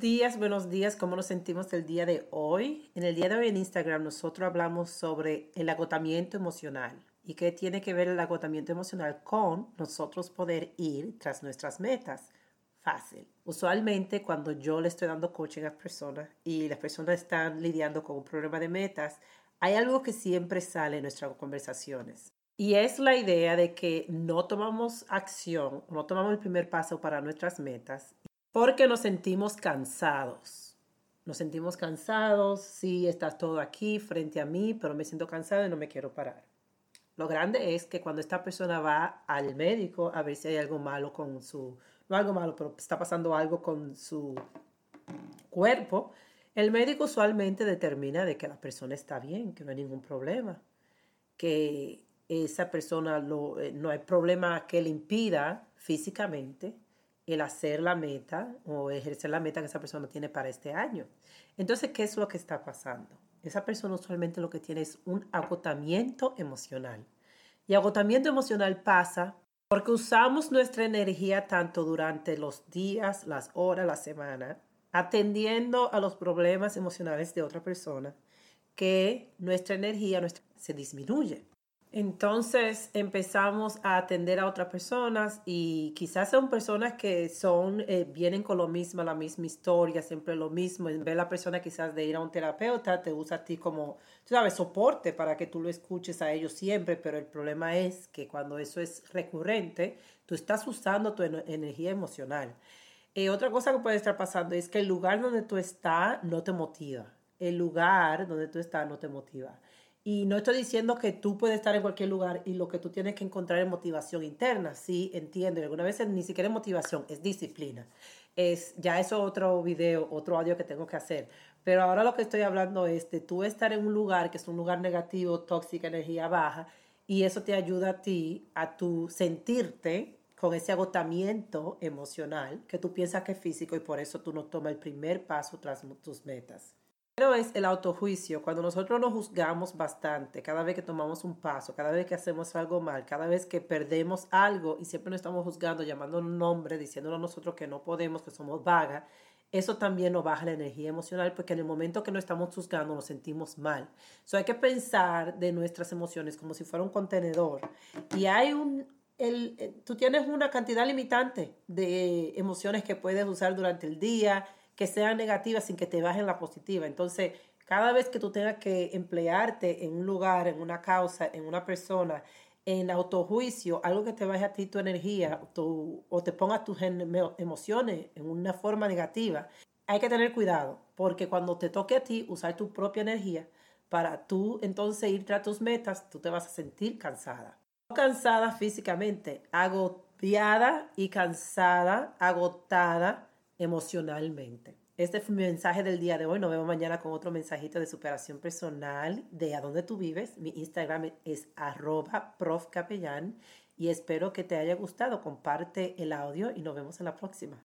días, buenos días, ¿cómo nos sentimos el día de hoy? En el día de hoy en Instagram nosotros hablamos sobre el agotamiento emocional y qué tiene que ver el agotamiento emocional con nosotros poder ir tras nuestras metas. Fácil. Usualmente cuando yo le estoy dando coaching a personas y las personas están lidiando con un problema de metas, hay algo que siempre sale en nuestras conversaciones. Y es la idea de que no tomamos acción, no tomamos el primer paso para nuestras metas porque nos sentimos cansados. Nos sentimos cansados, sí, está todo aquí frente a mí, pero me siento cansado y no me quiero parar. Lo grande es que cuando esta persona va al médico a ver si hay algo malo con su, no algo malo, pero está pasando algo con su cuerpo, el médico usualmente determina de que la persona está bien, que no hay ningún problema, que esa persona eh, no hay problema que le impida físicamente el hacer la meta o ejercer la meta que esa persona tiene para este año. Entonces, ¿qué es lo que está pasando? Esa persona usualmente lo que tiene es un agotamiento emocional. Y agotamiento emocional pasa porque usamos nuestra energía tanto durante los días, las horas, la semana, atendiendo a los problemas emocionales de otra persona, que nuestra energía se disminuye. Entonces empezamos a atender a otras personas y quizás son personas que son, eh, vienen con lo mismo, la misma historia, siempre lo mismo. En vez de la persona quizás de ir a un terapeuta, te usa a ti como, tú sabes, soporte para que tú lo escuches a ellos siempre, pero el problema es que cuando eso es recurrente, tú estás usando tu energía emocional. Eh, otra cosa que puede estar pasando es que el lugar donde tú estás no te motiva. El lugar donde tú estás no te motiva. Y no estoy diciendo que tú puedes estar en cualquier lugar y lo que tú tienes que encontrar es motivación interna. Sí, entiendo. Y algunas veces ni siquiera es motivación, es disciplina. Es, ya eso otro video, otro audio que tengo que hacer. Pero ahora lo que estoy hablando es de tú estar en un lugar que es un lugar negativo, tóxica, energía baja, y eso te ayuda a ti a tu sentirte con ese agotamiento emocional que tú piensas que es físico y por eso tú no tomas el primer paso tras tus metas. Pero es el autojuicio, cuando nosotros nos juzgamos bastante, cada vez que tomamos un paso, cada vez que hacemos algo mal, cada vez que perdemos algo y siempre nos estamos juzgando, llamando un nombre, diciéndonos a nosotros que no podemos, que somos vagas, eso también nos baja la energía emocional porque en el momento que nos estamos juzgando nos sentimos mal. So hay que pensar de nuestras emociones como si fuera un contenedor y hay un, el, eh, tú tienes una cantidad limitante de emociones que puedes usar durante el día que sean negativas sin que te bajen la positiva. Entonces, cada vez que tú tengas que emplearte en un lugar, en una causa, en una persona, en autojuicio, algo que te baje a ti tu energía o te ponga tus emociones en una forma negativa, hay que tener cuidado, porque cuando te toque a ti usar tu propia energía para tú entonces ir tras tus metas, tú te vas a sentir cansada. No cansada físicamente, agobiada y cansada, agotada emocionalmente. Este fue mi mensaje del día de hoy. Nos vemos mañana con otro mensajito de superación personal de a dónde tú vives. Mi Instagram es arroba profcapellán y espero que te haya gustado. Comparte el audio y nos vemos en la próxima.